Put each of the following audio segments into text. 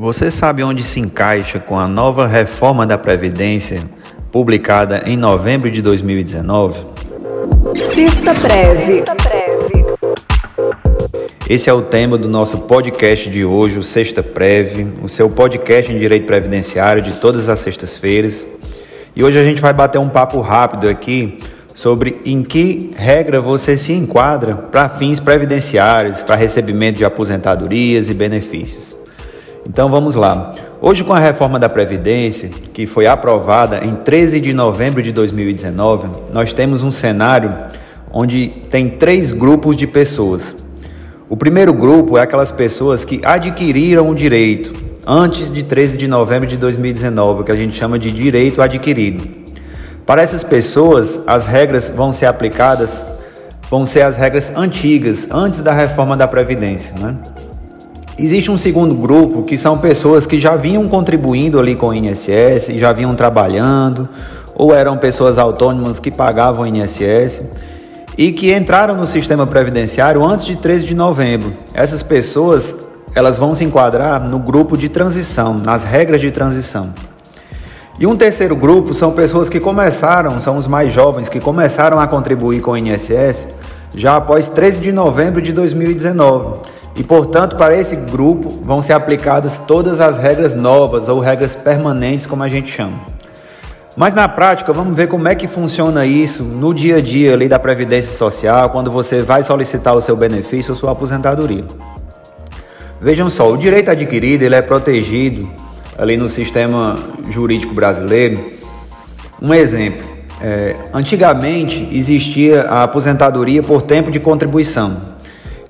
Você sabe onde se encaixa com a nova reforma da Previdência publicada em novembro de 2019? Sexta Preve. Esse é o tema do nosso podcast de hoje, o Sexta Preve, o seu podcast em direito previdenciário de todas as sextas-feiras. E hoje a gente vai bater um papo rápido aqui sobre em que regra você se enquadra para fins previdenciários, para recebimento de aposentadorias e benefícios. Então vamos lá. Hoje, com a reforma da Previdência, que foi aprovada em 13 de novembro de 2019, nós temos um cenário onde tem três grupos de pessoas. O primeiro grupo é aquelas pessoas que adquiriram o direito antes de 13 de novembro de 2019, que a gente chama de direito adquirido. Para essas pessoas, as regras vão ser aplicadas, vão ser as regras antigas, antes da reforma da Previdência. Né? Existe um segundo grupo que são pessoas que já vinham contribuindo ali com o INSS, já vinham trabalhando, ou eram pessoas autônomas que pagavam o INSS e que entraram no sistema previdenciário antes de 13 de novembro. Essas pessoas, elas vão se enquadrar no grupo de transição, nas regras de transição. E um terceiro grupo são pessoas que começaram, são os mais jovens que começaram a contribuir com o INSS já após 13 de novembro de 2019 e, portanto, para esse grupo vão ser aplicadas todas as regras novas ou regras permanentes, como a gente chama. Mas na prática, vamos ver como é que funciona isso no dia a dia ali da Previdência Social, quando você vai solicitar o seu benefício ou sua aposentadoria. Vejam só, o direito adquirido ele é protegido ali no sistema jurídico brasileiro. Um exemplo, é, antigamente existia a aposentadoria por tempo de contribuição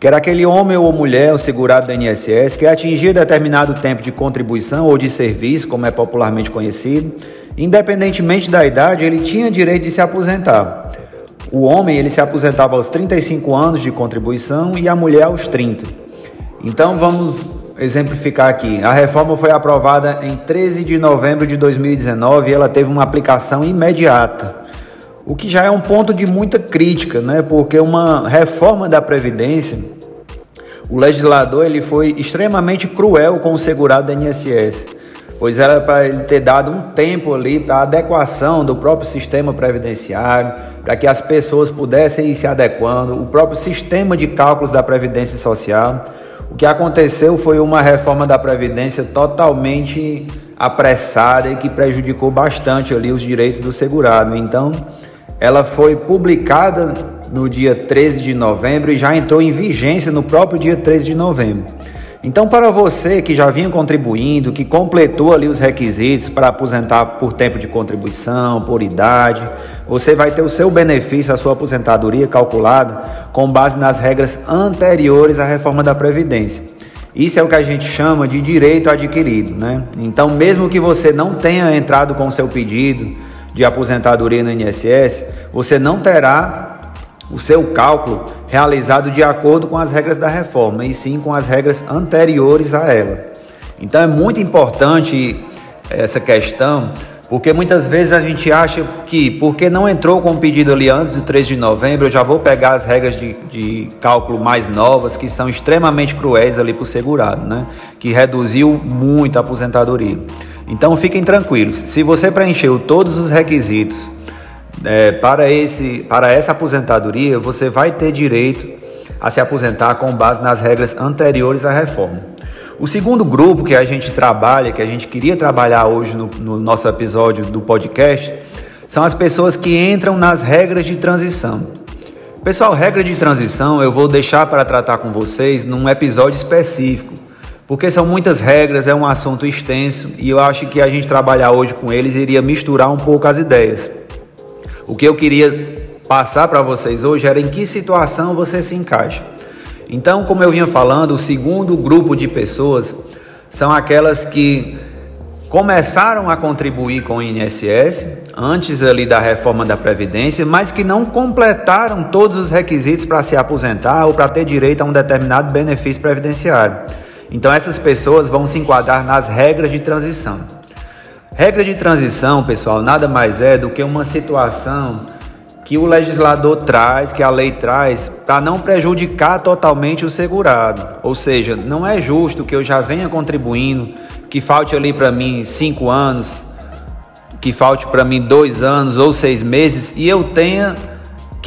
que era aquele homem ou mulher, o segurado do INSS, que atingia determinado tempo de contribuição ou de serviço, como é popularmente conhecido, independentemente da idade, ele tinha direito de se aposentar. O homem ele se aposentava aos 35 anos de contribuição e a mulher aos 30. Então vamos exemplificar aqui. A reforma foi aprovada em 13 de novembro de 2019 e ela teve uma aplicação imediata o que já é um ponto de muita crítica, né? Porque uma reforma da previdência, o legislador ele foi extremamente cruel com o segurado da INSS, pois era para ele ter dado um tempo ali para adequação do próprio sistema previdenciário, para que as pessoas pudessem ir se adequando, o próprio sistema de cálculos da previdência social. O que aconteceu foi uma reforma da previdência totalmente apressada e que prejudicou bastante ali os direitos do segurado. Então, ela foi publicada no dia 13 de novembro e já entrou em vigência no próprio dia 13 de novembro. Então, para você que já vinha contribuindo, que completou ali os requisitos para aposentar por tempo de contribuição, por idade, você vai ter o seu benefício, a sua aposentadoria calculada com base nas regras anteriores à reforma da Previdência. Isso é o que a gente chama de direito adquirido, né? Então, mesmo que você não tenha entrado com o seu pedido, de aposentadoria no INSS, você não terá o seu cálculo realizado de acordo com as regras da reforma, e sim com as regras anteriores a ela. Então é muito importante essa questão, porque muitas vezes a gente acha que, porque não entrou com o pedido ali antes do 3 de novembro, eu já vou pegar as regras de, de cálculo mais novas, que são extremamente cruéis ali para o segurado, né? que reduziu muito a aposentadoria. Então fiquem tranquilos, se você preencheu todos os requisitos é, para, esse, para essa aposentadoria, você vai ter direito a se aposentar com base nas regras anteriores à reforma. O segundo grupo que a gente trabalha, que a gente queria trabalhar hoje no, no nosso episódio do podcast, são as pessoas que entram nas regras de transição. Pessoal, regra de transição eu vou deixar para tratar com vocês num episódio específico porque são muitas regras, é um assunto extenso e eu acho que a gente trabalhar hoje com eles iria misturar um pouco as ideias. O que eu queria passar para vocês hoje era em que situação você se encaixa. Então, como eu vinha falando, o segundo grupo de pessoas são aquelas que começaram a contribuir com o INSS antes ali da reforma da previdência, mas que não completaram todos os requisitos para se aposentar ou para ter direito a um determinado benefício previdenciário. Então essas pessoas vão se enquadrar nas regras de transição. Regra de transição, pessoal, nada mais é do que uma situação que o legislador traz, que a lei traz, para não prejudicar totalmente o segurado. Ou seja, não é justo que eu já venha contribuindo, que falte ali para mim cinco anos, que falte para mim dois anos ou seis meses e eu tenha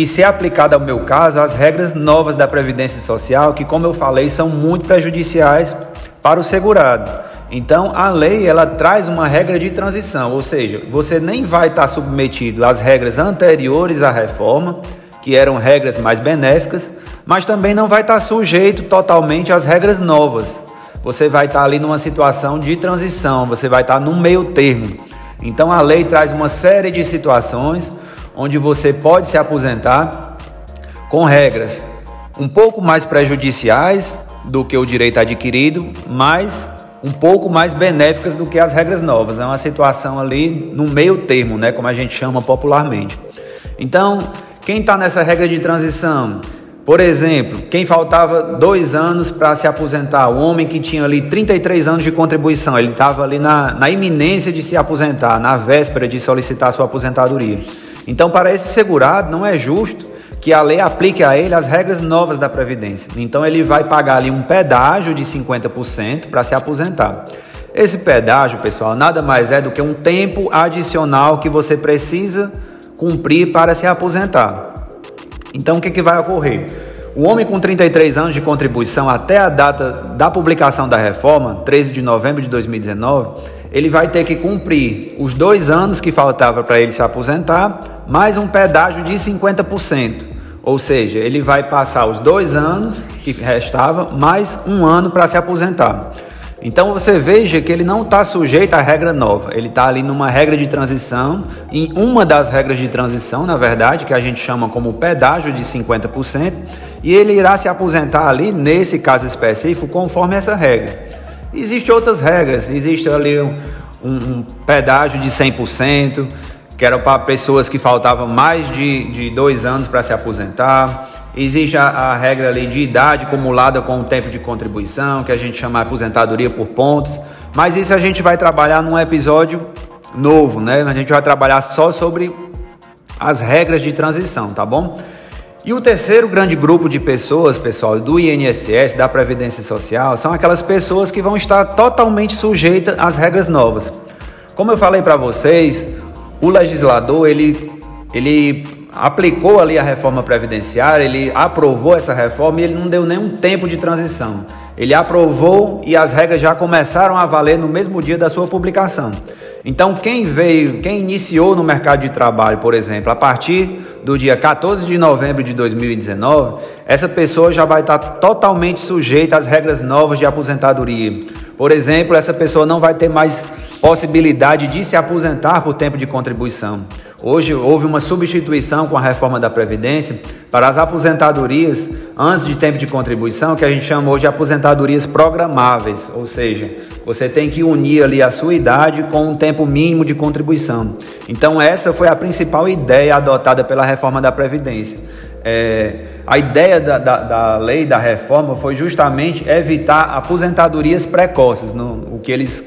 que ser aplicada ao meu caso as regras novas da Previdência Social, que como eu falei, são muito prejudiciais para o segurado. Então, a lei ela traz uma regra de transição, ou seja, você nem vai estar submetido às regras anteriores à reforma, que eram regras mais benéficas, mas também não vai estar sujeito totalmente às regras novas. Você vai estar ali numa situação de transição, você vai estar no meio termo. Então, a lei traz uma série de situações onde você pode se aposentar com regras um pouco mais prejudiciais do que o direito adquirido, mas um pouco mais benéficas do que as regras novas. É uma situação ali no meio termo, né, como a gente chama popularmente. Então, quem está nessa regra de transição? Por exemplo, quem faltava dois anos para se aposentar, o homem que tinha ali 33 anos de contribuição, ele estava ali na, na iminência de se aposentar, na véspera de solicitar sua aposentadoria. Então, para esse segurado, não é justo que a lei aplique a ele as regras novas da Previdência. Então ele vai pagar ali um pedágio de 50% para se aposentar. Esse pedágio, pessoal, nada mais é do que um tempo adicional que você precisa cumprir para se aposentar. Então o que, que vai ocorrer? O homem com 33 anos de contribuição até a data da publicação da reforma, 13 de novembro de 2019, ele vai ter que cumprir os dois anos que faltava para ele se aposentar, mais um pedágio de 50%. Ou seja, ele vai passar os dois anos que restava, mais um ano para se aposentar. Então você veja que ele não está sujeito à regra nova, ele está ali numa regra de transição, em uma das regras de transição, na verdade, que a gente chama como pedágio de 50%, e ele irá se aposentar ali, nesse caso específico, conforme essa regra. Existem outras regras, existe ali um, um pedágio de 100%, que era para pessoas que faltavam mais de, de dois anos para se aposentar. Existe a, a, regra ali de idade acumulada com o tempo de contribuição, que a gente chama aposentadoria por pontos. Mas isso a gente vai trabalhar num episódio novo, né? A gente vai trabalhar só sobre as regras de transição, tá bom? E o terceiro grande grupo de pessoas, pessoal, do INSS, da Previdência Social, são aquelas pessoas que vão estar totalmente sujeitas às regras novas. Como eu falei para vocês, o legislador ele, ele aplicou ali a reforma previdenciária, ele aprovou essa reforma e ele não deu nenhum tempo de transição. Ele aprovou e as regras já começaram a valer no mesmo dia da sua publicação. Então, quem veio, quem iniciou no mercado de trabalho, por exemplo, a partir do dia 14 de novembro de 2019, essa pessoa já vai estar totalmente sujeita às regras novas de aposentadoria. Por exemplo, essa pessoa não vai ter mais possibilidade de se aposentar por tempo de contribuição. Hoje houve uma substituição com a reforma da Previdência para as aposentadorias antes de tempo de contribuição, que a gente chama hoje de aposentadorias programáveis, ou seja, você tem que unir ali a sua idade com um tempo mínimo de contribuição. Então essa foi a principal ideia adotada pela reforma da Previdência. É, a ideia da, da, da, lei da reforma foi justamente evitar aposentadorias precoces, no, o que eles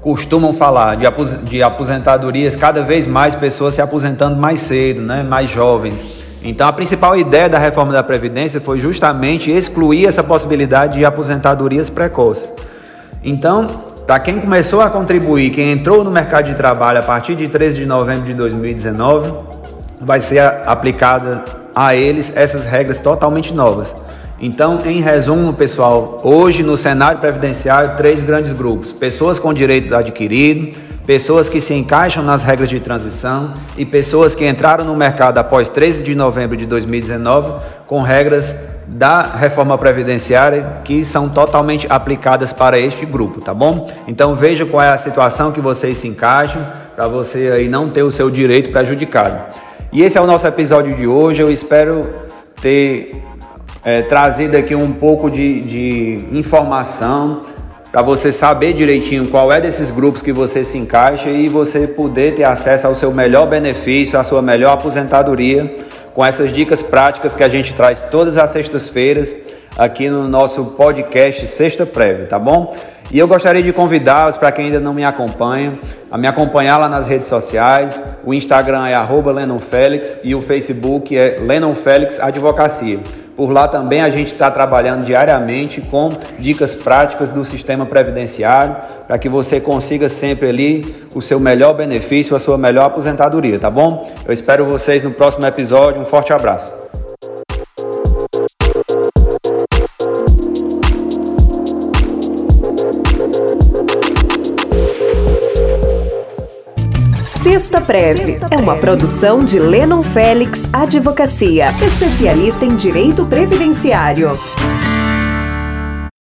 costumam falar de, de aposentadorias, cada vez mais pessoas se aposentando mais cedo, né, mais jovens. Então, a principal ideia da reforma da Previdência foi justamente excluir essa possibilidade de aposentadorias precoces. Então, para quem começou a contribuir, quem entrou no mercado de trabalho a partir de 13 de novembro de 2019, vai ser aplicada a eles essas regras totalmente novas. Então, em resumo, pessoal, hoje no cenário previdenciário, três grandes grupos: pessoas com direitos adquiridos, pessoas que se encaixam nas regras de transição e pessoas que entraram no mercado após 13 de novembro de 2019 com regras da reforma previdenciária que são totalmente aplicadas para este grupo, tá bom? Então veja qual é a situação que vocês se encaixam para você aí não ter o seu direito prejudicado. E esse é o nosso episódio de hoje. Eu espero ter é, trazido aqui um pouco de, de informação para você saber direitinho qual é desses grupos que você se encaixa e você poder ter acesso ao seu melhor benefício, à sua melhor aposentadoria, com essas dicas práticas que a gente traz todas as sextas-feiras aqui no nosso podcast Sexta Prévia, tá bom? E eu gostaria de convidá-los, para quem ainda não me acompanha, a me acompanhar lá nas redes sociais. O Instagram é arroba Lennon Félix e o Facebook é Lennon Félix Advocacia. Por lá também a gente está trabalhando diariamente com dicas práticas do sistema previdenciário para que você consiga sempre ali o seu melhor benefício, a sua melhor aposentadoria, tá bom? Eu espero vocês no próximo episódio. Um forte abraço. Sexta Preve é uma produção de Lennon Félix Advocacia, especialista em direito previdenciário.